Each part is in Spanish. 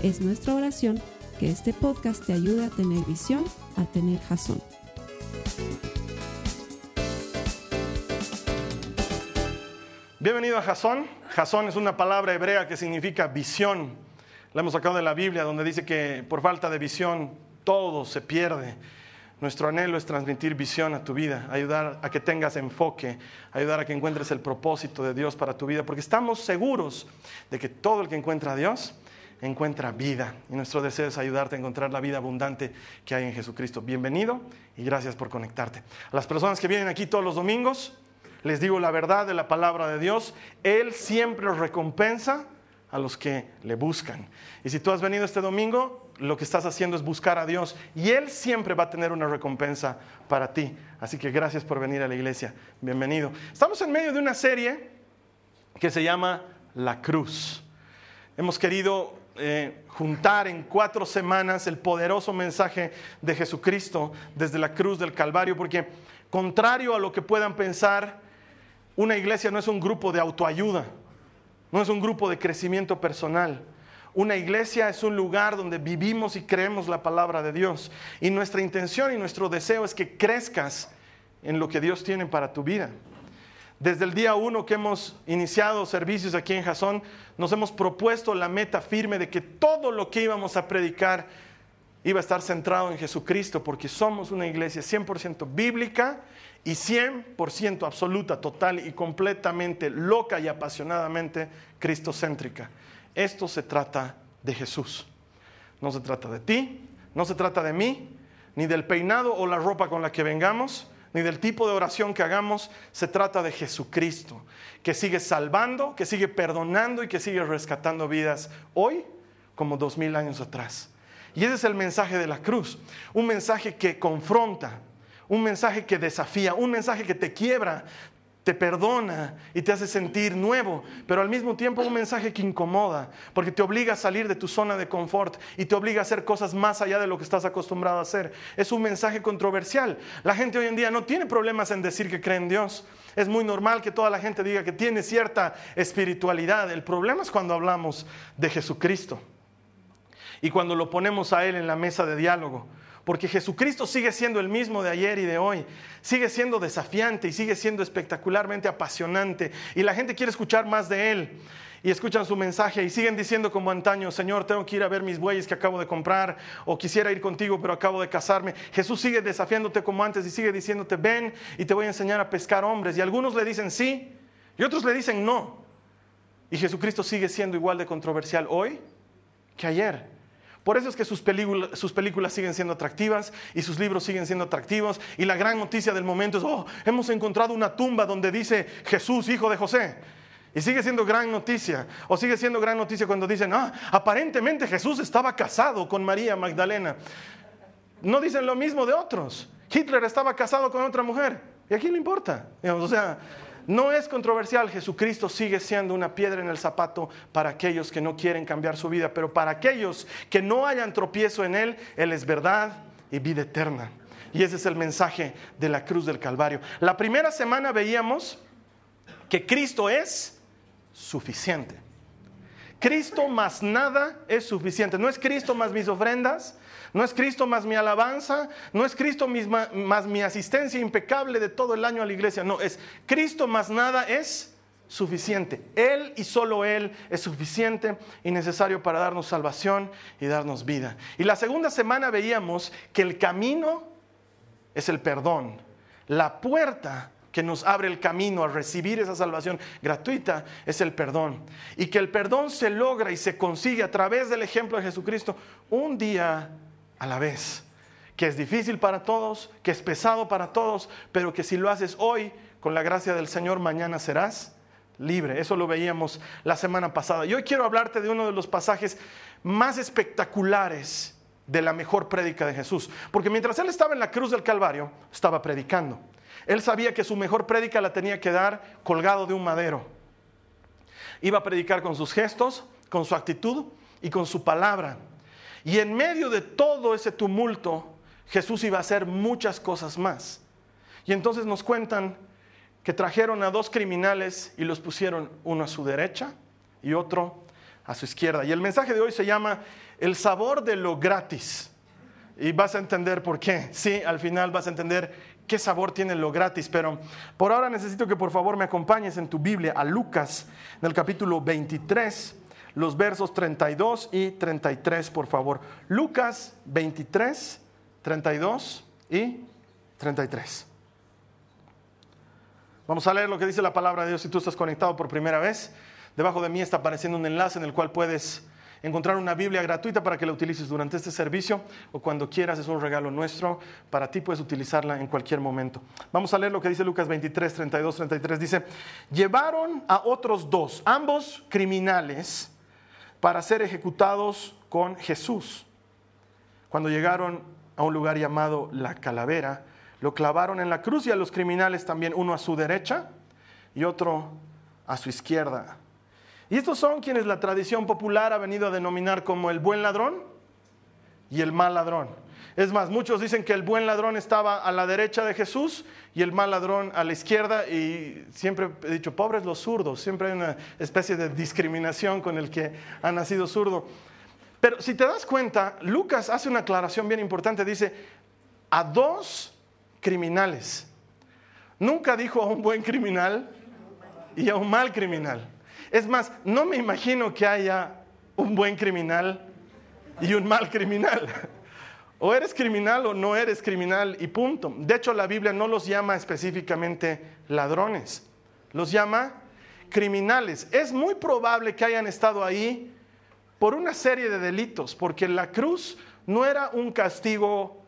Es nuestra oración que este podcast te ayude a tener visión, a tener jazón. Bienvenido a Jasón. Jasón es una palabra hebrea que significa visión. La hemos sacado de la Biblia donde dice que por falta de visión todo se pierde. Nuestro anhelo es transmitir visión a tu vida, ayudar a que tengas enfoque, ayudar a que encuentres el propósito de Dios para tu vida, porque estamos seguros de que todo el que encuentra a Dios encuentra vida. Y nuestro deseo es ayudarte a encontrar la vida abundante que hay en Jesucristo. Bienvenido y gracias por conectarte. A las personas que vienen aquí todos los domingos, les digo la verdad de la palabra de Dios, Él siempre recompensa a los que le buscan. Y si tú has venido este domingo, lo que estás haciendo es buscar a Dios y Él siempre va a tener una recompensa para ti. Así que gracias por venir a la iglesia. Bienvenido. Estamos en medio de una serie que se llama La Cruz. Hemos querido eh, juntar en cuatro semanas el poderoso mensaje de Jesucristo desde la cruz del Calvario, porque contrario a lo que puedan pensar, una iglesia no es un grupo de autoayuda, no es un grupo de crecimiento personal. Una iglesia es un lugar donde vivimos y creemos la palabra de Dios. Y nuestra intención y nuestro deseo es que crezcas en lo que Dios tiene para tu vida. Desde el día uno que hemos iniciado servicios aquí en Jasón, nos hemos propuesto la meta firme de que todo lo que íbamos a predicar iba a estar centrado en Jesucristo, porque somos una iglesia 100% bíblica y 100% absoluta, total y completamente loca y apasionadamente cristocéntrica. Esto se trata de Jesús. No se trata de ti, no se trata de mí, ni del peinado o la ropa con la que vengamos, ni del tipo de oración que hagamos, se trata de Jesucristo, que sigue salvando, que sigue perdonando y que sigue rescatando vidas hoy como dos mil años atrás. Y ese es el mensaje de la cruz, un mensaje que confronta, un mensaje que desafía, un mensaje que te quiebra, te perdona y te hace sentir nuevo, pero al mismo tiempo un mensaje que incomoda, porque te obliga a salir de tu zona de confort y te obliga a hacer cosas más allá de lo que estás acostumbrado a hacer. Es un mensaje controversial. La gente hoy en día no tiene problemas en decir que cree en Dios. Es muy normal que toda la gente diga que tiene cierta espiritualidad. El problema es cuando hablamos de Jesucristo y cuando lo ponemos a Él en la mesa de diálogo porque Jesucristo sigue siendo el mismo de ayer y de hoy, sigue siendo desafiante y sigue siendo espectacularmente apasionante, y la gente quiere escuchar más de Él. Y escuchan su mensaje y siguen diciendo como antaño, Señor, tengo que ir a ver mis bueyes que acabo de comprar, o quisiera ir contigo, pero acabo de casarme. Jesús sigue desafiándote como antes y sigue diciéndote, ven y te voy a enseñar a pescar hombres. Y algunos le dicen sí, y otros le dicen no. Y Jesucristo sigue siendo igual de controversial hoy que ayer. Por eso es que sus, películas, siguen siendo atractivas y sus libros siguen siendo atractivos. Y la gran noticia del momento es, oh, hemos encontrado una tumba donde dice Jesús, hijo de José. Y sigue siendo gran noticia. O sigue siendo gran noticia cuando dicen, ah, aparentemente Jesús estaba casado con María Magdalena. No dicen lo mismo de otros. Hitler estaba casado con otra mujer. ¿Y a quién le importa? o sea, no es controversial, Jesucristo sigue siendo una piedra en el zapato para aquellos que no quieren cambiar su vida, pero para aquellos que no hayan tropiezo en Él, Él es verdad y vida eterna. Y ese es el mensaje de la cruz del Calvario. La primera semana veíamos que Cristo es suficiente. Cristo más nada es suficiente. No es Cristo más mis ofrendas, no es Cristo más mi alabanza, no es Cristo más mi asistencia impecable de todo el año a la iglesia, no, es Cristo más nada es suficiente. Él y solo Él es suficiente y necesario para darnos salvación y darnos vida. Y la segunda semana veíamos que el camino es el perdón. La puerta que nos abre el camino a recibir esa salvación gratuita es el perdón. Y que el perdón se logra y se consigue a través del ejemplo de Jesucristo un día a la vez. Que es difícil para todos, que es pesado para todos, pero que si lo haces hoy, con la gracia del Señor, mañana serás libre. Eso lo veíamos la semana pasada. Y hoy quiero hablarte de uno de los pasajes más espectaculares de la mejor prédica de Jesús. Porque mientras él estaba en la cruz del Calvario, estaba predicando. Él sabía que su mejor prédica la tenía que dar colgado de un madero. Iba a predicar con sus gestos, con su actitud y con su palabra. Y en medio de todo ese tumulto, Jesús iba a hacer muchas cosas más. Y entonces nos cuentan que trajeron a dos criminales y los pusieron uno a su derecha y otro a su izquierda. Y el mensaje de hoy se llama El sabor de lo gratis. Y vas a entender por qué. Sí, al final vas a entender qué sabor tiene lo gratis. Pero por ahora necesito que por favor me acompañes en tu Biblia a Lucas, en el capítulo 23, los versos 32 y 33, por favor. Lucas 23, 32 y 33. Vamos a leer lo que dice la palabra de Dios si tú estás conectado por primera vez. Debajo de mí está apareciendo un enlace en el cual puedes encontrar una Biblia gratuita para que la utilices durante este servicio o cuando quieras, es un regalo nuestro, para ti puedes utilizarla en cualquier momento. Vamos a leer lo que dice Lucas 23, 32, 33. Dice, llevaron a otros dos, ambos criminales, para ser ejecutados con Jesús. Cuando llegaron a un lugar llamado La Calavera, lo clavaron en la cruz y a los criminales también, uno a su derecha y otro a su izquierda. Y estos son quienes la tradición popular ha venido a denominar como el buen ladrón y el mal ladrón. Es más, muchos dicen que el buen ladrón estaba a la derecha de Jesús y el mal ladrón a la izquierda. Y siempre he dicho, pobres los zurdos, siempre hay una especie de discriminación con el que ha nacido zurdo. Pero si te das cuenta, Lucas hace una aclaración bien importante. Dice, a dos criminales. Nunca dijo a un buen criminal y a un mal criminal. Es más, no me imagino que haya un buen criminal y un mal criminal. O eres criminal o no eres criminal y punto. De hecho, la Biblia no los llama específicamente ladrones, los llama criminales. Es muy probable que hayan estado ahí por una serie de delitos, porque la cruz no era un castigo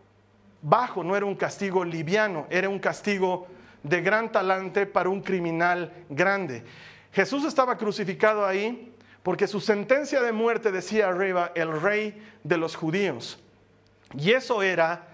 bajo, no era un castigo liviano, era un castigo de gran talante para un criminal grande. Jesús estaba crucificado ahí porque su sentencia de muerte decía arriba el rey de los judíos. Y eso era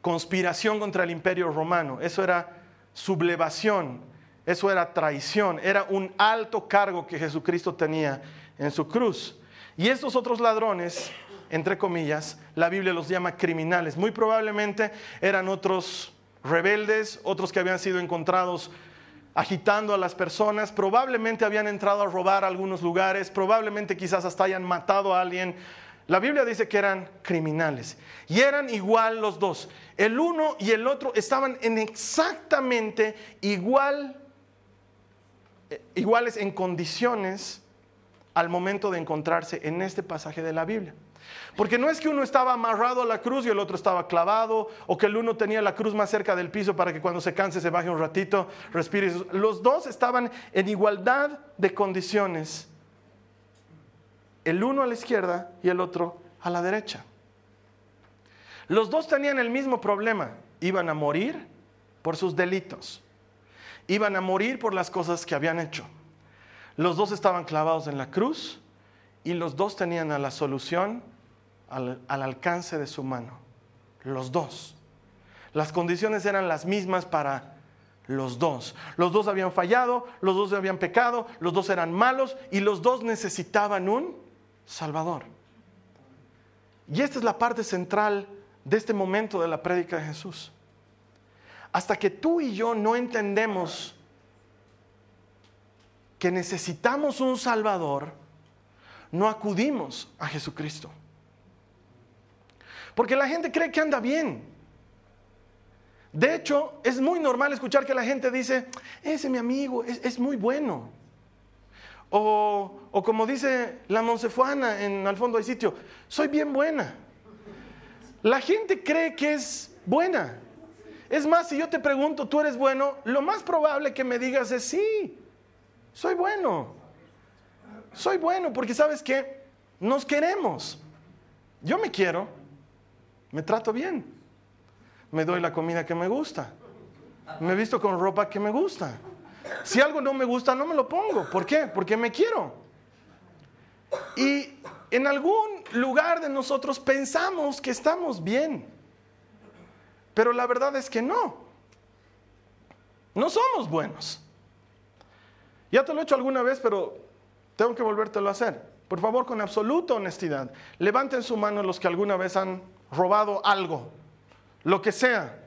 conspiración contra el imperio romano, eso era sublevación, eso era traición, era un alto cargo que Jesucristo tenía en su cruz. Y estos otros ladrones, entre comillas, la Biblia los llama criminales. Muy probablemente eran otros rebeldes, otros que habían sido encontrados agitando a las personas, probablemente habían entrado a robar algunos lugares, probablemente quizás hasta hayan matado a alguien. La Biblia dice que eran criminales y eran igual los dos. El uno y el otro estaban en exactamente igual, eh, iguales en condiciones al momento de encontrarse en este pasaje de la Biblia. Porque no es que uno estaba amarrado a la cruz y el otro estaba clavado, o que el uno tenía la cruz más cerca del piso para que cuando se canse se baje un ratito, respire. Los dos estaban en igualdad de condiciones. El uno a la izquierda y el otro a la derecha. Los dos tenían el mismo problema. Iban a morir por sus delitos. Iban a morir por las cosas que habían hecho. Los dos estaban clavados en la cruz y los dos tenían a la solución al, alcance de su mano. Los dos. Las condiciones eran las mismas para los dos. Los dos habían fallado, los dos habían pecado, los dos eran malos y los dos necesitaban un Salvador. Y esta es la parte central de este momento de la prédica de Jesús. Hasta que tú y yo no entendemos que necesitamos un Salvador, no acudimos a Jesucristo. Porque la gente cree que anda bien. De hecho, es muy normal escuchar que la gente dice, ese mi amigo es, muy bueno. O, o, como dice la Monsefuana en Al fondo del sitio, soy bien buena. La gente cree que es buena. Es más, si yo te pregunto, ¿tú eres bueno? Lo más probable que me digas es sí, soy bueno. Soy bueno porque sabes que nos queremos. Yo me quiero me trato bien, me doy la comida que me gusta, me visto con ropa que me gusta, Si algo no me gusta, no me lo pongo. ¿Por qué? Porque me quiero. Y en algún lugar de nosotros pensamos que estamos bien. Pero la verdad es que no. No somos buenos. Ya te lo he hecho alguna vez, pero tengo que volvértelo a hacer. Por favor, con absoluta honestidad, levanten su mano los que alguna vez han robado algo, lo que sea,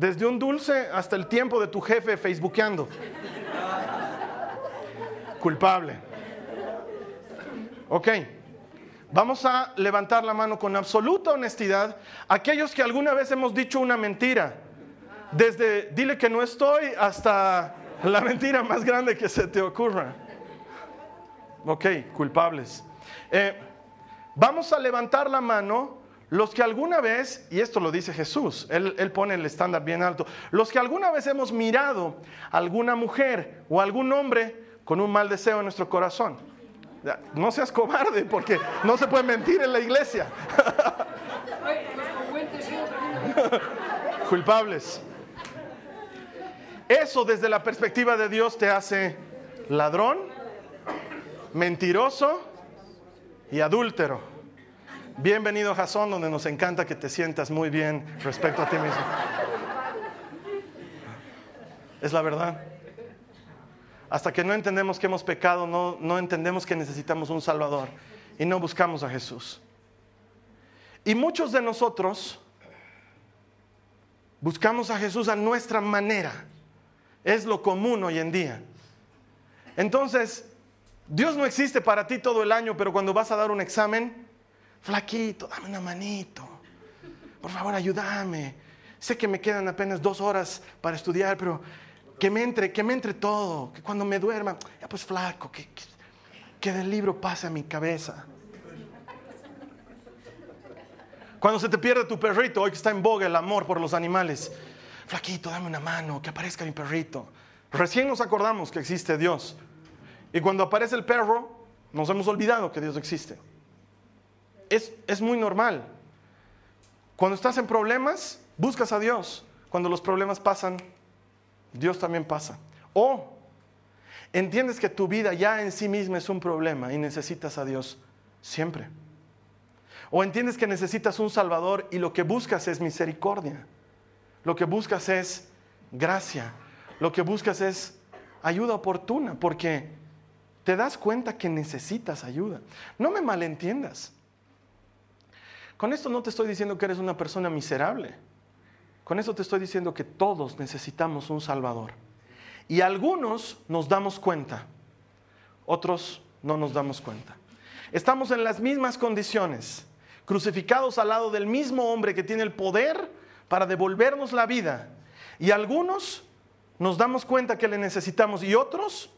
desde un dulce hasta el tiempo de tu jefe facebookeando. Culpable. Ok. Vamos a levantar la mano con absoluta honestidad aquellos que alguna vez hemos dicho una mentira. Desde dile que no estoy hasta la mentira más grande que se te ocurra. Ok, culpables. Eh, vamos a levantar la mano los que alguna vez, y esto lo dice Jesús, él, él, pone el estándar bien alto, los que alguna vez hemos mirado a alguna mujer o algún hombre con un mal deseo en nuestro corazón. No seas cobarde porque no se puede mentir en la iglesia. Culpables. Eso desde la perspectiva de Dios te hace ladrón, mentiroso y adúltero. Bienvenido Jasón, donde nos encanta que te sientas muy bien respecto a ti mismo. Es la verdad. Hasta que no entendemos que hemos pecado, no, no entendemos que necesitamos un Salvador y no buscamos a Jesús. Y muchos de nosotros buscamos a Jesús a nuestra manera. Es lo común hoy en día. Entonces, Dios no existe para ti todo el año, pero cuando vas a dar un examen, flaquito, dame una manito. Por favor, ayúdame. Sé que me quedan apenas dos horas para estudiar, pero que me entre, que me entre todo, que cuando me duerma, ya pues flaco, que, que, del libro pase a mi cabeza. Cuando se te pierde tu perrito, hoy que está en boga el amor por los animales, flaquito, dame una mano, que aparezca mi perrito. Recién nos acordamos que existe Dios. Y cuando aparece el perro, nos hemos olvidado que Dios existe. Es, es muy normal. Cuando estás en problemas, buscas a Dios. Cuando los problemas pasan, Dios también pasa. O entiendes que tu vida ya en sí misma es un problema y necesitas a Dios siempre. O entiendes que necesitas un Salvador y lo que buscas es misericordia. Lo que buscas es gracia. Lo que buscas es ayuda oportuna porque te das cuenta que necesitas ayuda. No me malentiendas. Con esto no te estoy diciendo que eres una persona miserable. Con eso te estoy diciendo que todos necesitamos un Salvador. Y algunos nos damos cuenta, otros no nos damos cuenta. Estamos en las mismas condiciones, crucificados al lado del mismo hombre que tiene el poder para devolvernos la vida. Y algunos nos damos cuenta que le necesitamos y otros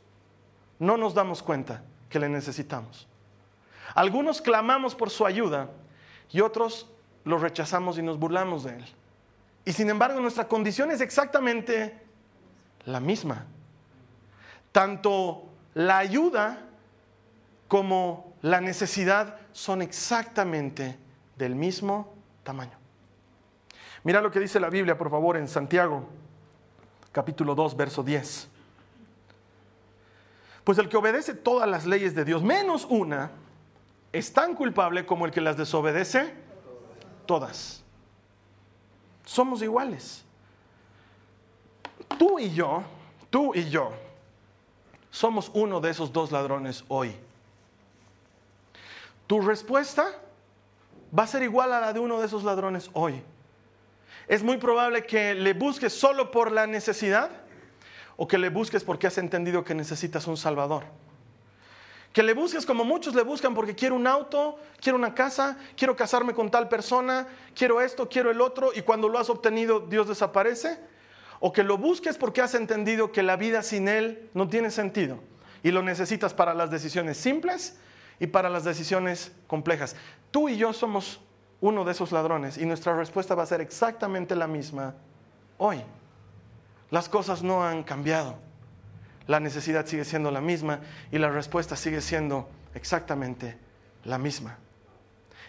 no nos damos cuenta que le necesitamos. Algunos clamamos por su ayuda y otros lo rechazamos y nos burlamos de él. Y sin embargo nuestra condición es exactamente la misma. Tanto la ayuda como la necesidad son exactamente del mismo tamaño. Mira lo que dice la Biblia, por favor, en Santiago, capítulo 2, verso 10. Pues el que obedece todas las leyes de Dios, menos una, es tan culpable como el que las desobedece todas somos iguales. Tú y yo, tú y yo, somos uno de esos dos ladrones hoy. Tu respuesta va a ser igual a la de uno de esos ladrones hoy. Es muy probable que le busques solo por la necesidad o que le busques porque has entendido que necesitas un Salvador. Que le busques como muchos le buscan porque quiero un auto, quiero una casa, quiero casarme con tal persona, quiero esto, quiero el otro, y cuando lo has obtenido Dios desaparece. O que lo busques porque has entendido que la vida sin Él no tiene sentido y lo necesitas para las decisiones simples y para las decisiones complejas. Tú y yo somos uno de esos ladrones y nuestra respuesta va a ser exactamente la misma hoy. Las cosas no han cambiado la necesidad sigue siendo la misma y la respuesta sigue siendo exactamente la misma.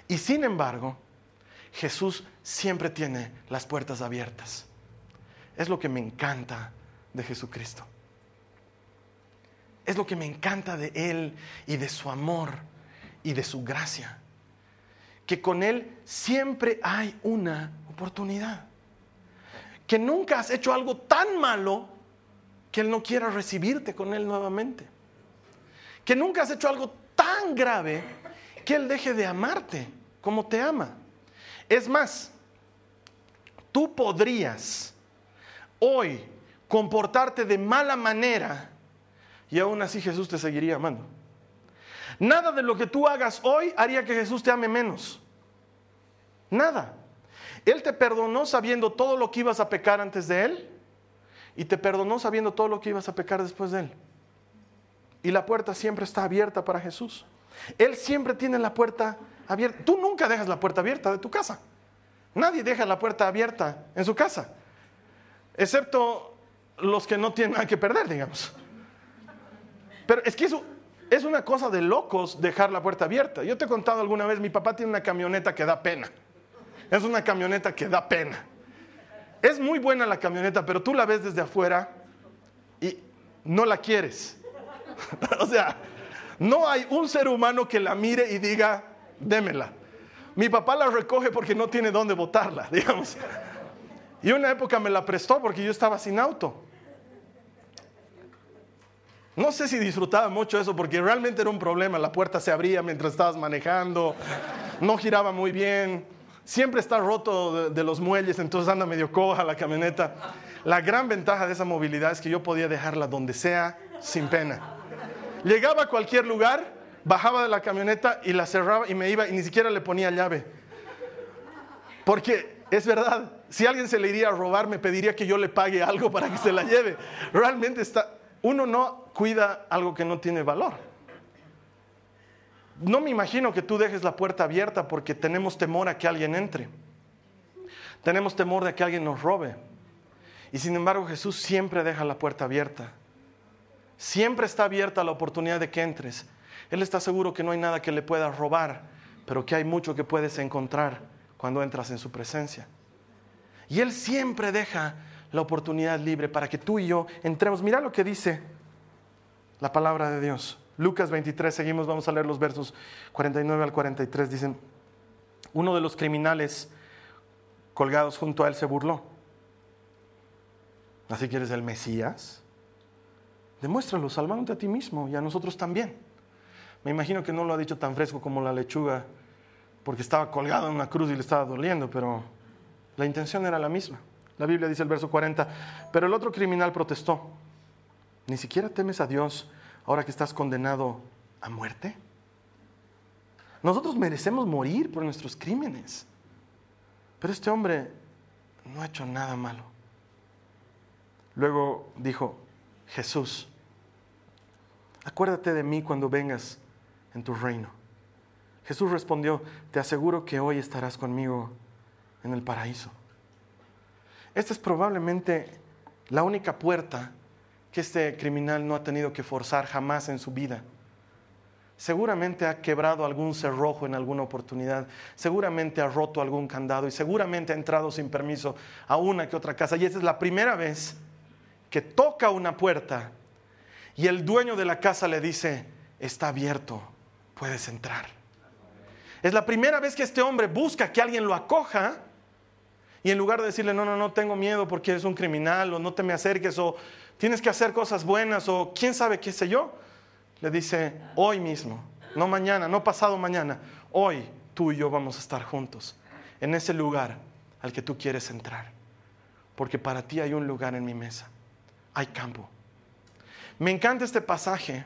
Y sin embargo, Jesús siempre tiene las puertas abiertas. Es lo que me encanta de Jesucristo. es lo que me encanta de Él y de su amor y de su gracia. Que con Él siempre hay una oportunidad. Que nunca has hecho algo tan malo que Él no quiera recibirte con Él nuevamente. Que nunca has hecho algo tan grave que Él deje de amarte como te ama. Es más, tú podrías hoy comportarte de mala manera y aún así Jesús te seguiría amando. Nada de lo que tú hagas hoy haría que Jesús te ame menos. Nada. Él te perdonó sabiendo todo lo que ibas a pecar antes de Él y te perdonó sabiendo todo lo que ibas a pecar después de Él. Y la puerta siempre está abierta para Jesús. Él siempre tiene la puerta abierta. Tú nunca dejas la puerta abierta de tu casa. Nadie deja la puerta abierta en su casa, excepto los que no tienen nada que perder, digamos. Pero es que es una cosa de locos dejar la puerta abierta. Yo te he contado alguna vez, mi papá tiene una camioneta que da pena. Es una camioneta que da pena. Es muy buena la camioneta, pero tú la ves desde afuera y no la quieres. o sea, no hay un ser humano que la mire y diga, démela. Mi papá la recoge porque no tiene dónde botarla, digamos. Y una época me la prestó porque yo estaba sin auto. No sé si disfrutaba mucho eso porque realmente era un problema. La puerta se abría mientras estabas manejando, no giraba muy bien, siempre está roto de, los muelles, entonces anda medio coja la camioneta. La gran ventaja de esa movilidad es que yo podía dejarla donde sea sin pena. Llegaba a cualquier lugar, bajaba de la camioneta y la cerraba y me iba y ni siquiera le ponía llave. Porque es verdad, si alguien se le iría a robar, me pediría que yo le pague algo para que se la lleve. Realmente está, uno no cuida algo que no tiene valor. No me imagino que tú dejes la puerta abierta porque tenemos temor a que alguien entre. Tenemos temor de que alguien nos robe. Y sin embargo Jesús siempre deja la puerta abierta. Siempre está abierta la oportunidad de que entres. Él está seguro que no hay nada que le pueda robar, pero que hay mucho que puedes encontrar cuando entras en su presencia. Y Él siempre deja la oportunidad libre para que tú y yo entremos. Mira lo que dice la palabra de Dios. Lucas 23, seguimos, vamos a leer los versos 49 al 43. Dicen, uno de los criminales colgados junto a él se burló. ¿Así que eres el Mesías? Demuéstralo, salvándote a ti mismo y a nosotros también. Me imagino que no lo ha dicho tan fresco como la lechuga, porque estaba colgado en una cruz y le estaba doliendo, pero la intención era la misma. La Biblia dice el verso 40, pero el otro criminal protestó, ¿ni siquiera temes a Dios ahora que estás condenado a muerte? Nosotros merecemos morir por nuestros crímenes, pero este hombre no ha hecho nada malo. Luego dijo, Jesús, acuérdate de mí cuando vengas en tu reino. Jesús respondió, te aseguro que hoy estarás conmigo en el paraíso. Esta es probablemente la única puerta que este criminal no ha tenido que forzar jamás en su vida. Seguramente ha quebrado algún cerrojo en alguna oportunidad, seguramente ha roto algún candado y seguramente ha entrado sin permiso a una que otra casa. Y esta es la primera vez que toca una puerta y el dueño de la casa le dice, está abierto, puedes entrar. Es la primera vez que este hombre busca que alguien lo acoja y en lugar de decirle, no, no, no tengo miedo porque eres un criminal o no te me acerques o tienes que hacer cosas buenas o quién sabe qué sé yo, le dice, hoy mismo, no mañana, no pasado mañana, hoy tú y yo vamos a estar juntos en ese lugar al que tú quieres entrar. Porque para ti hay un lugar en mi mesa, hay campo. Me encanta este pasaje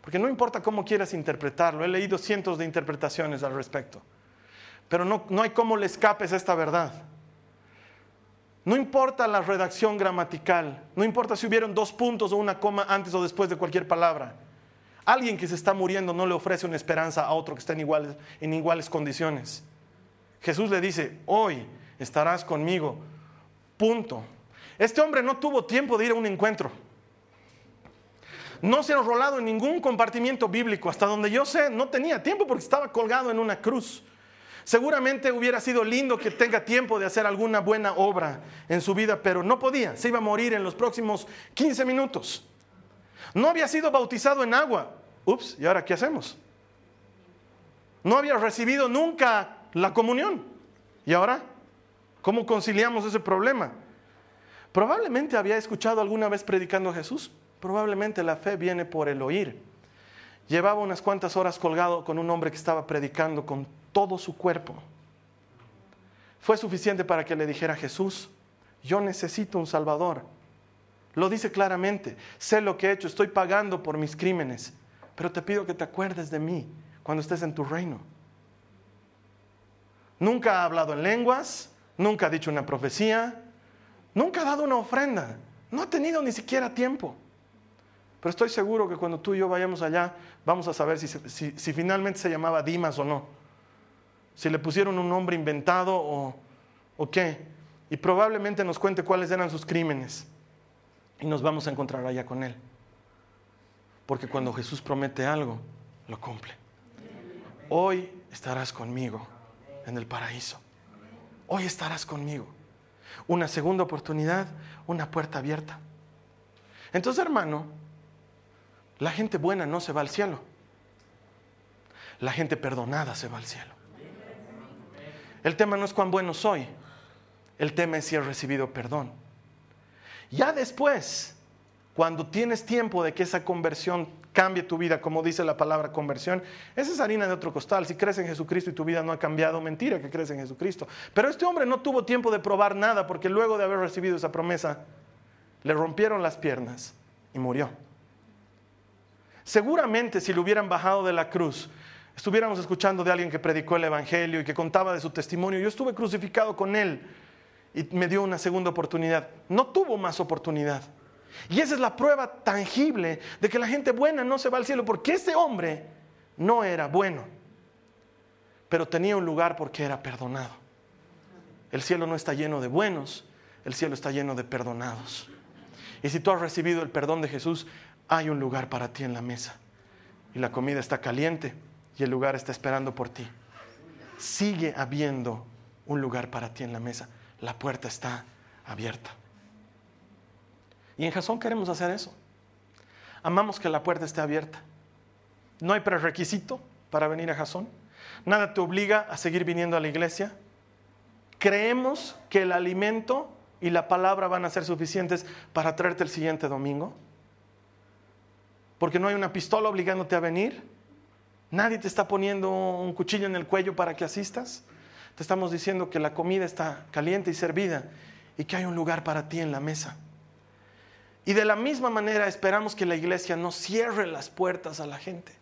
porque no importa cómo quieras interpretarlo, he leído cientos de interpretaciones al respecto, pero no, no hay cómo le escapes a esta verdad. No importa la redacción gramatical, no importa si hubieron dos puntos o una coma antes o después de cualquier palabra. Alguien que se está muriendo no le ofrece una esperanza a otro que está en iguales, en iguales condiciones. Jesús le dice, hoy estarás conmigo. Punto. Este hombre no tuvo tiempo de ir a un encuentro. No se ha enrolado en ningún compartimiento bíblico. Hasta donde yo sé, no tenía tiempo porque estaba colgado en una cruz. Seguramente hubiera sido lindo que tenga tiempo de hacer alguna buena obra en su vida, pero no podía, se iba a morir en los próximos 15 minutos. No había sido bautizado en agua. Ups, ¿y ahora qué hacemos? No había recibido nunca la comunión. ¿Y ahora? ¿Cómo conciliamos ese problema? Probablemente había escuchado alguna vez predicando a Jesús. Probablemente la fe viene por el oír. Llevaba unas cuantas horas colgado con un hombre que estaba predicando con todo su cuerpo. Fue suficiente para que le dijera Jesús, yo necesito un Salvador. Lo dice claramente, sé lo que he hecho, estoy pagando por mis crímenes, pero te pido que te acuerdes de mí cuando estés en tu reino. Nunca ha hablado en lenguas, nunca ha dicho una profecía, nunca ha dado una ofrenda, no ha tenido ni siquiera tiempo. Pero estoy seguro que cuando tú y yo vayamos allá, vamos a saber si, finalmente se llamaba Dimas o no. Si le pusieron un nombre inventado o, o qué. Y probablemente nos cuente cuáles eran sus crímenes. Y nos vamos a encontrar allá con Él. Porque cuando Jesús promete algo, lo cumple. Hoy estarás conmigo en el paraíso. Hoy estarás conmigo. Una segunda oportunidad, una puerta abierta. Entonces, hermano, la gente buena no se va al cielo. La gente perdonada se va al cielo. El tema no es cuán bueno soy. El tema es si he recibido perdón. Ya después, cuando tienes tiempo de que esa conversión cambie tu vida, como dice la palabra conversión, esa es harina de otro costal. Si crees en Jesucristo y tu vida no ha cambiado, mentira que crees en Jesucristo. Pero este hombre no tuvo tiempo de probar nada porque luego de haber recibido esa promesa, le rompieron las piernas y murió. Seguramente si lo hubieran bajado de la cruz, estuviéramos escuchando de alguien que predicó el Evangelio y que contaba de su testimonio. Yo estuve crucificado con él y me dio una segunda oportunidad. No tuvo más oportunidad. Y esa es la prueba tangible de que la gente buena no se va al cielo, porque ese hombre no era bueno, pero tenía un lugar porque era perdonado. El cielo no está lleno de buenos, el cielo está lleno de perdonados. Y si tú has recibido el perdón de Jesús, hay un lugar para ti en la mesa. Y la comida está caliente y el lugar está esperando por ti. Sigue habiendo un lugar para ti en la mesa. La puerta está abierta. Y en Jasón queremos hacer eso. Amamos que la puerta esté abierta. No hay prerequisito para venir a Jasón. Nada te obliga a seguir viniendo a la iglesia. Creemos que el alimento y la palabra van a ser suficientes para traerte el siguiente domingo porque no hay una pistola obligándote a venir. Nadie te está poniendo un cuchillo en el cuello para que asistas. Te estamos diciendo que la comida está caliente y servida y que hay un lugar para ti en la mesa. Y de la misma manera esperamos que la iglesia no cierre las puertas a la gente.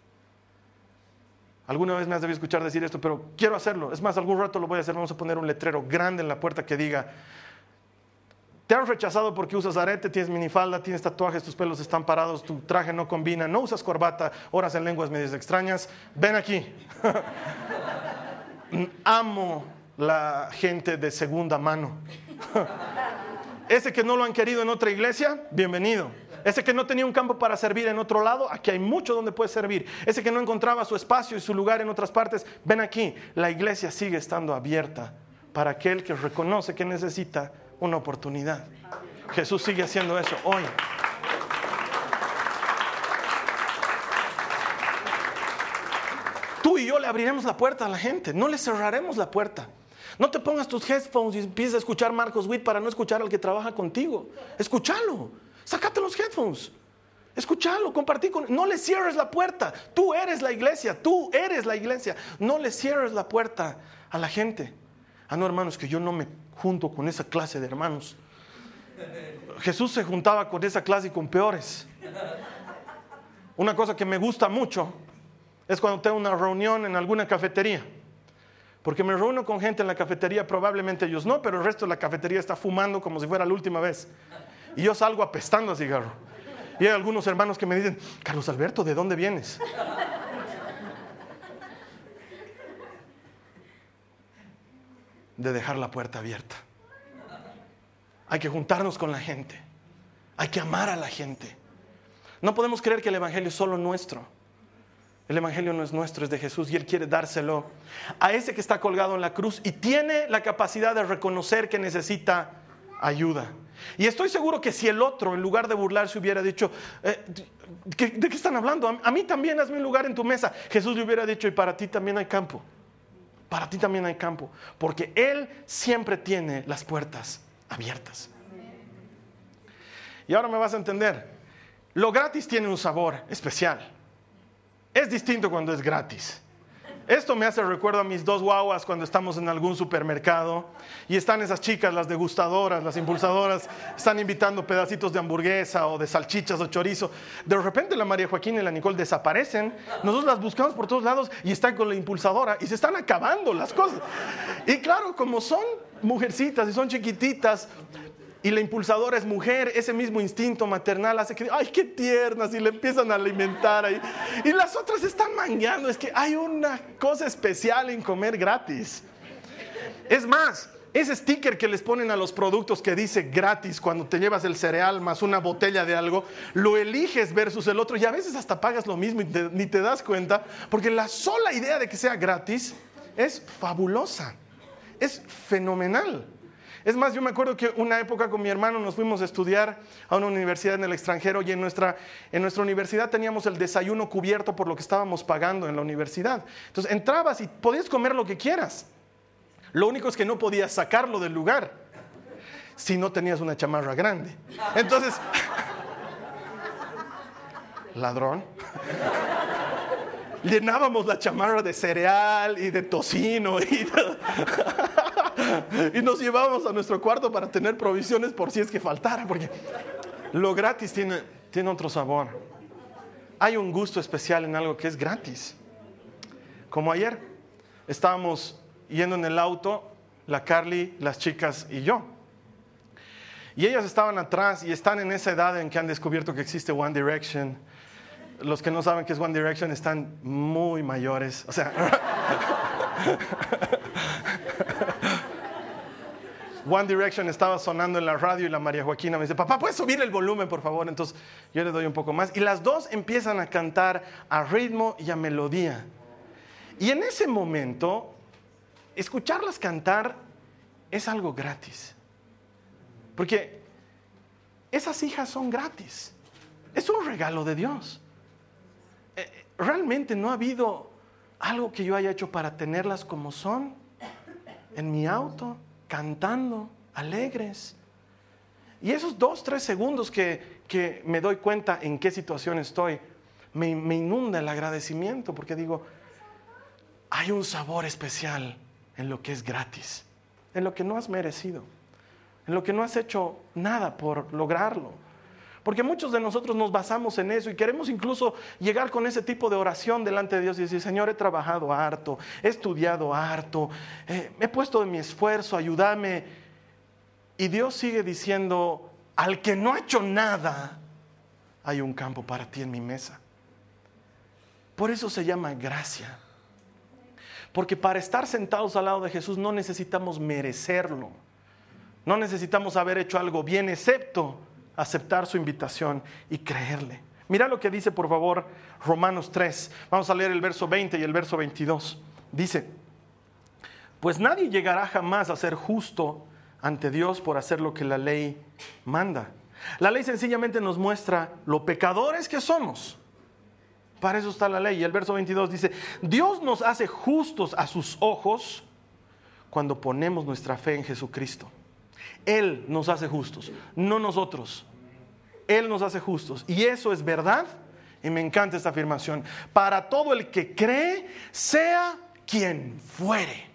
Alguna vez me has debido escuchar decir esto, pero quiero hacerlo. Es más, algún rato lo voy a hacer. Vamos a poner un letrero grande en la puerta que diga, te han rechazado porque usas arete, tienes minifalda, tienes tatuajes, tus pelos están parados, tu traje no combina, no usas corbata, oras en lenguas medias extrañas. Ven aquí. Amo la gente de segunda mano. Ese que no lo han querido en otra iglesia, bienvenido. Ese que no tenía un campo para servir en otro lado, aquí hay mucho donde puede servir. Ese que no encontraba su espacio y su lugar en otras partes, ven aquí. La iglesia sigue estando abierta para aquel que reconoce que necesita una oportunidad. Jesús sigue haciendo eso hoy. Tú y yo le abriremos la puerta a la gente, no le cerraremos la puerta. No te pongas tus headphones y empieces a escuchar Marcos Witt para no escuchar al que trabaja contigo. Escúchalo, sácate los headphones. Escúchalo, compartí con No le cierres la puerta. Tú eres la iglesia, tú eres la iglesia. No le cierres la puerta a la gente. Ah, no, hermanos, que yo no me junto con esa clase de hermanos. Jesús se juntaba con esa clase y con peores. Una cosa que me gusta mucho es cuando tengo una reunión en alguna cafetería. Porque me reúno con gente en la cafetería, probablemente ellos no, pero el resto de la cafetería está fumando como si fuera la última vez. Y yo salgo apestando a cigarro. Y hay algunos hermanos que me dicen, Carlos Alberto, ¿de dónde vienes? De dejar la puerta abierta. Hay que juntarnos con la gente. Hay que amar a la gente. No podemos creer que el Evangelio es solo nuestro. El Evangelio no es nuestro, es de Jesús y Él quiere dárselo a ese que está colgado en la cruz y tiene la capacidad de reconocer que necesita ayuda. Y estoy seguro que si el otro, en lugar de burlarse, hubiera dicho, eh, ¿de qué están hablando? A mí también hazme un lugar en tu mesa. Jesús le hubiera dicho, y para ti también hay campo. Para ti también hay campo. Porque Él siempre tiene las puertas abiertas. Y ahora me vas a entender. Lo gratis tiene un sabor especial. Es distinto cuando es gratis. Esto me hace recuerdo a mis dos guaguas cuando estamos en algún supermercado y están esas chicas, las degustadoras, las impulsadoras, están invitando pedacitos de hamburguesa o de salchichas o chorizo. De repente la María Joaquín y la Nicole desaparecen, nosotros las buscamos por todos lados y están con la impulsadora y se están acabando las cosas. Y claro, como son mujercitas y son chiquititas, y la impulsadora es mujer, ese mismo instinto maternal hace que, ay, qué tiernas, y le empiezan a alimentar ahí. Y las otras están mangueando, es que hay una cosa especial en comer gratis. Es más, ese sticker que les ponen a los productos que dice gratis cuando te llevas el cereal más una botella de algo, lo eliges versus el otro y a veces hasta pagas lo mismo y ni te das cuenta, porque la sola idea de que sea gratis es fabulosa, es fenomenal. Es más, yo me acuerdo que una época con mi hermano nos fuimos a estudiar a una universidad en el extranjero y en nuestra, en nuestra universidad teníamos el desayuno cubierto por lo que estábamos pagando en la universidad. Entonces entrabas y podías comer lo que quieras. Lo único es que no podías sacarlo del lugar si no tenías una chamarra grande. Entonces, ladrón llenábamos la chamarra de cereal y de tocino y, y nos llevábamos a nuestro cuarto para tener provisiones por si es que faltara, porque lo gratis tiene, tiene otro sabor. Hay un gusto especial en algo que es gratis. Como ayer, estábamos yendo en el auto, la Carly, las chicas y yo. Y ellas estaban atrás y están en esa edad en que han descubierto que existe One Direction. Los que no saben qué es One Direction están muy mayores. O sea, One Direction estaba sonando en la radio y la María Joaquina me dice, papá, ¿puedes subir el volumen, por favor? Entonces yo le doy un poco más. Y las dos empiezan a cantar a ritmo y a melodía. Y en ese momento, escucharlas cantar es algo gratis. Porque esas hijas son gratis. Es un regalo de Dios. Eh, realmente no ha habido algo que yo haya hecho para tenerlas como son en mi auto cantando, alegres. Y esos dos, tres segundos que, me doy cuenta en qué situación estoy, me, me inunda el agradecimiento porque digo, hay un sabor especial en lo que es gratis, en lo que no has merecido, en lo que no has hecho nada por lograrlo. Porque muchos de nosotros nos basamos en eso y queremos incluso llegar con ese tipo de oración delante de Dios y decir, Señor, he trabajado harto, he estudiado harto, eh, he puesto de mi esfuerzo, ayúdame. Y Dios sigue diciendo, al que no ha hecho nada, hay un campo para ti en mi mesa. Por eso se llama gracia. Porque para estar sentados al lado de Jesús no necesitamos merecerlo. No necesitamos haber hecho algo bien, excepto aceptar su invitación y creerle. Mira lo que dice, por favor, Romanos 3. Vamos a leer el verso 20 y el verso 22. Dice, pues nadie llegará jamás a ser justo ante Dios por hacer lo que la ley manda. La ley sencillamente nos muestra lo pecadores que somos. Para eso está la ley. Y el verso 22 dice, Dios nos hace justos a sus ojos cuando ponemos nuestra fe en Jesucristo. Él nos hace justos, no nosotros. Él nos hace justos. Y eso es verdad. Y me encanta esta afirmación. Para todo el que cree, sea quien fuere.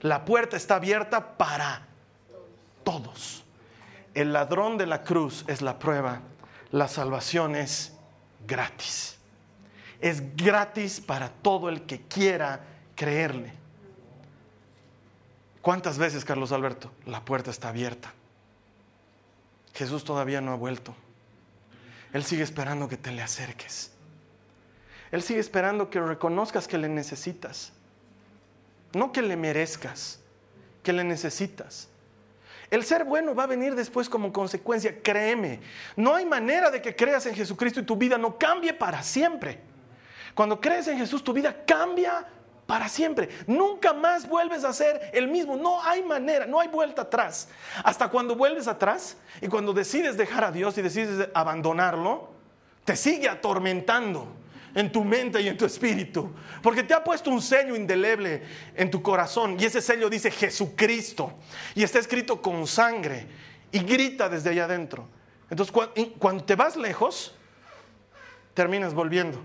La puerta está abierta para todos. El ladrón de la cruz es la prueba. La salvación es gratis. Es gratis para todo el que quiera creerle. ¿Cuántas veces, Carlos Alberto? La puerta está abierta. Jesús todavía no ha vuelto. Él sigue esperando que te le acerques. Él sigue esperando que reconozcas que le necesitas. No que le merezcas, que le necesitas. El ser bueno va a venir después como consecuencia, créeme. No hay manera de que creas en Jesucristo y tu vida no cambie para siempre. Cuando crees en Jesús, tu vida cambia para siempre. Nunca más vuelves a ser el mismo. No hay manera, no hay vuelta atrás. Hasta cuando vuelves atrás y cuando decides dejar a Dios y decides abandonarlo, te sigue atormentando en tu mente y en tu espíritu. Porque te ha puesto un sello indeleble en tu corazón. Y ese sello dice Jesucristo. Y está escrito con sangre. Y grita desde allá adentro. Entonces cuando te vas lejos, terminas volviendo.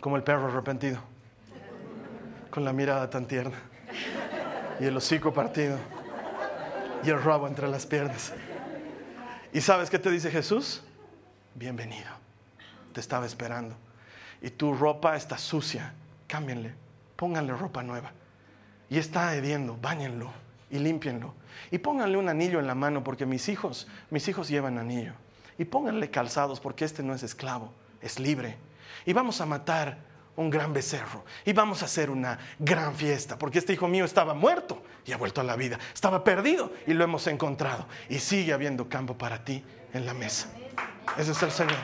Como el perro arrepentido. Con la mirada tan tierna. Y el hocico partido. Y el rabo entre las piernas. ¿Y sabes qué te dice Jesús? Bienvenido te estaba esperando. Y tu ropa está sucia, cámbienle, pónganle ropa nueva. Y está hediendo, báñenlo y límpienlo. Y pónganle un anillo en la mano porque mis hijos, mis hijos llevan anillo. Y pónganle calzados porque este no es esclavo, es libre. Y vamos a matar un gran becerro y vamos a hacer una gran fiesta, porque este hijo mío estaba muerto y ha vuelto a la vida, estaba perdido y lo hemos encontrado y sigue habiendo campo para ti en la mesa. Ese es el Señor.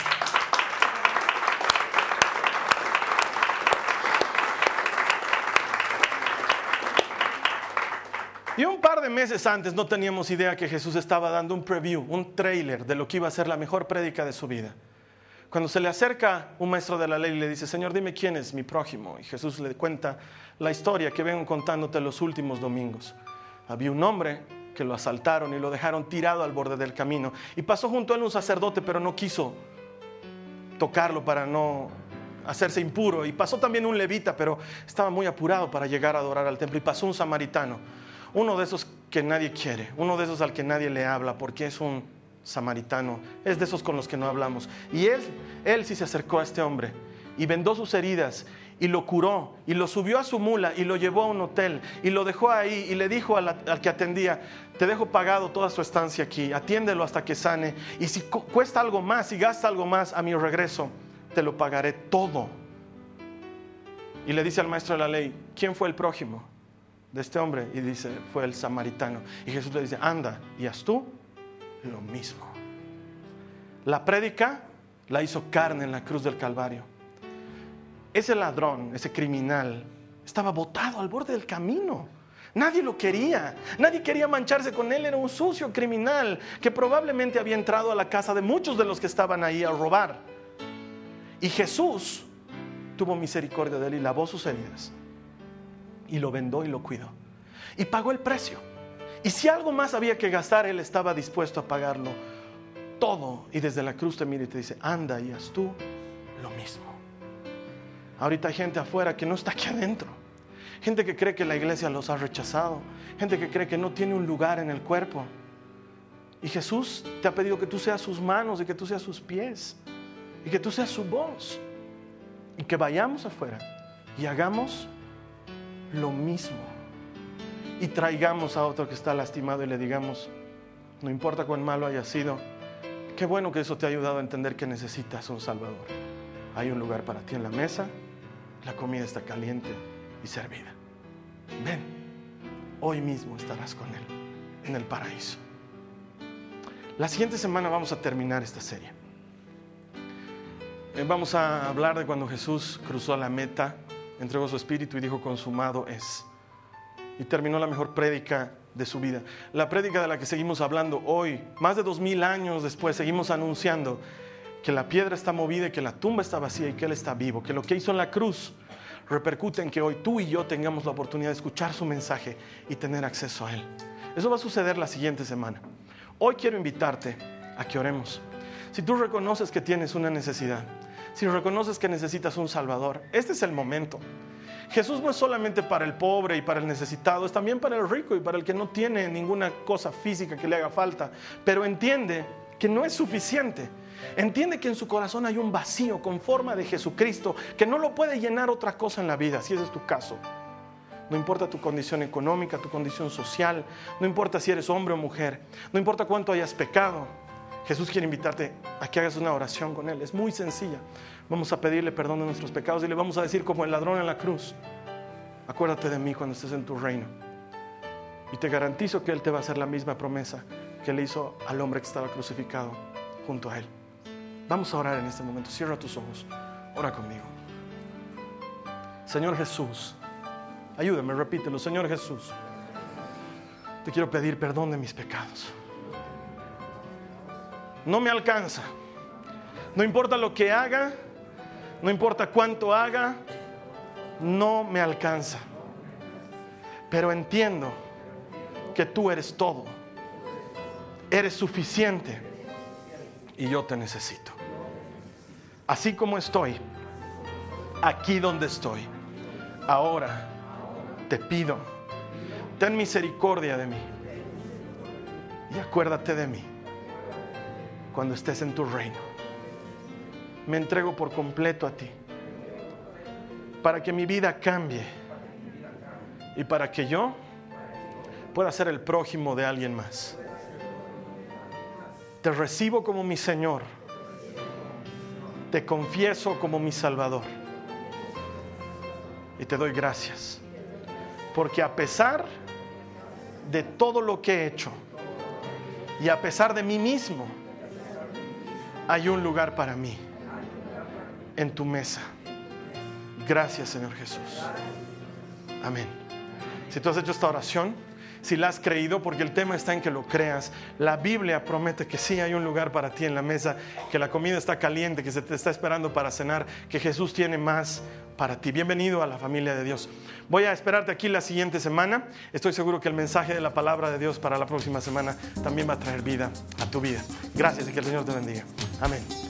Y un par de meses antes no teníamos idea que Jesús estaba dando un preview, un trailer de lo que iba a ser la mejor prédica de su vida. Cuando se le acerca un maestro de la ley y le dice, Señor, dime quién es mi prójimo. Y Jesús le cuenta la historia que vengo contándote los últimos domingos. Había un hombre que lo asaltaron y lo dejaron tirado al borde del camino. Y pasó junto a él un sacerdote, pero no quiso tocarlo para no hacerse impuro. Y pasó también un levita, pero estaba muy apurado para llegar a adorar al templo. Y pasó un samaritano uno de esos que nadie quiere, uno de esos al que nadie le habla porque es un samaritano, es de esos con los que no hablamos. Y él, él sí se acercó a este hombre y vendó sus heridas y lo curó y lo subió a su mula y lo llevó a un hotel y lo dejó ahí y le dijo al, que atendía, te dejo pagado toda su estancia aquí, atiéndelo hasta que sane y si cuesta algo más y gasta algo más a mi regreso, te lo pagaré todo. Y le dice al maestro de la ley, ¿quién fue el prójimo? de este hombre y dice, fue el samaritano. Y Jesús le dice, anda y haz tú lo mismo. La prédica la hizo carne en la cruz del Calvario. Ese ladrón, ese criminal, estaba botado al borde del camino. Nadie lo quería, nadie quería mancharse con él, era un sucio criminal que probablemente había entrado a la casa de muchos de los que estaban ahí a robar. Y Jesús tuvo misericordia de él y lavó sus heridas y lo vendó y lo cuidó. Y pagó el precio. Y si algo más había que gastar, él estaba dispuesto a pagarlo todo. Y desde la cruz te mira y te dice, anda y haz tú lo mismo. Ahorita hay gente afuera que no está aquí adentro. Gente que cree que la iglesia los ha rechazado. Gente que cree que no tiene un lugar en el cuerpo. Y Jesús te ha pedido que tú seas sus manos y que tú seas sus pies. Y que tú seas su voz. Y que vayamos afuera y hagamos lo mismo. Y traigamos a otro que está lastimado y le digamos, no importa cuán malo haya sido, qué bueno que eso te ha ayudado a entender que necesitas un Salvador. Hay un lugar para ti en la mesa, la comida está caliente y servida. Ven, hoy mismo estarás con Él en el paraíso. La siguiente semana vamos a terminar esta serie. Eh, vamos a hablar de cuando Jesús cruzó la meta entregó su espíritu y dijo, consumado es. Y terminó la mejor prédica de su vida. La prédica de la que seguimos hablando hoy, más de dos mil años después, seguimos anunciando que la piedra está movida y que la tumba está vacía y que Él está vivo, que lo que hizo en la cruz repercute en que hoy tú y yo tengamos la oportunidad de escuchar su mensaje y tener acceso a Él. Eso va a suceder la siguiente semana. Hoy quiero invitarte a que oremos. Si tú reconoces que tienes una necesidad, si reconoces que necesitas un Salvador, este es el momento. Jesús no es solamente para el pobre y para el necesitado, es también para el rico y para el que no tiene ninguna cosa física que le haga falta, pero entiende que no es suficiente. Entiende que en su corazón hay un vacío con forma de Jesucristo, que no lo puede llenar otra cosa en la vida, si ese es tu caso. No importa tu condición económica, tu condición social, no importa si eres hombre o mujer, no importa cuánto hayas pecado, Jesús quiere invitarte a que hagas una oración con Él. Es muy sencilla. Vamos a pedirle perdón de nuestros pecados y le vamos a decir como el ladrón en la cruz, acuérdate de mí cuando estés en tu reino. Y te garantizo que Él te va a hacer la misma promesa que le hizo al hombre que estaba crucificado junto a Él. Vamos a orar en este momento. Cierra tus ojos. Ora conmigo. Señor Jesús, ayúdame, repítelo, Señor Jesús, te quiero pedir perdón de mis pecados. No me alcanza. No importa lo que haga, no importa cuánto haga, no me alcanza. Pero entiendo que tú eres todo. Eres suficiente y yo te necesito. Así como estoy, aquí donde estoy, ahora te pido, ten misericordia de mí y acuérdate de mí cuando estés en tu reino. Me entrego por completo a ti para que mi vida cambie y para que yo pueda ser el prójimo de alguien más. Te recibo como mi Señor. Te confieso como mi Salvador. Y te doy gracias. Porque a pesar de todo lo que he hecho y a pesar de mí mismo, hay un lugar para mí en tu mesa. Gracias Señor Jesús. Amén. Si tú has hecho esta oración, si la has creído, porque el tema está en que lo creas. La Biblia promete que sí hay un lugar para ti en la mesa, que la comida está caliente, que se te está esperando para cenar, que Jesús tiene más para ti. Bienvenido a la familia de Dios. Voy a esperarte aquí la siguiente semana. Estoy seguro que el mensaje de la palabra de Dios para la próxima semana también va a traer vida a tu vida. Gracias y que el Señor te bendiga. Amén.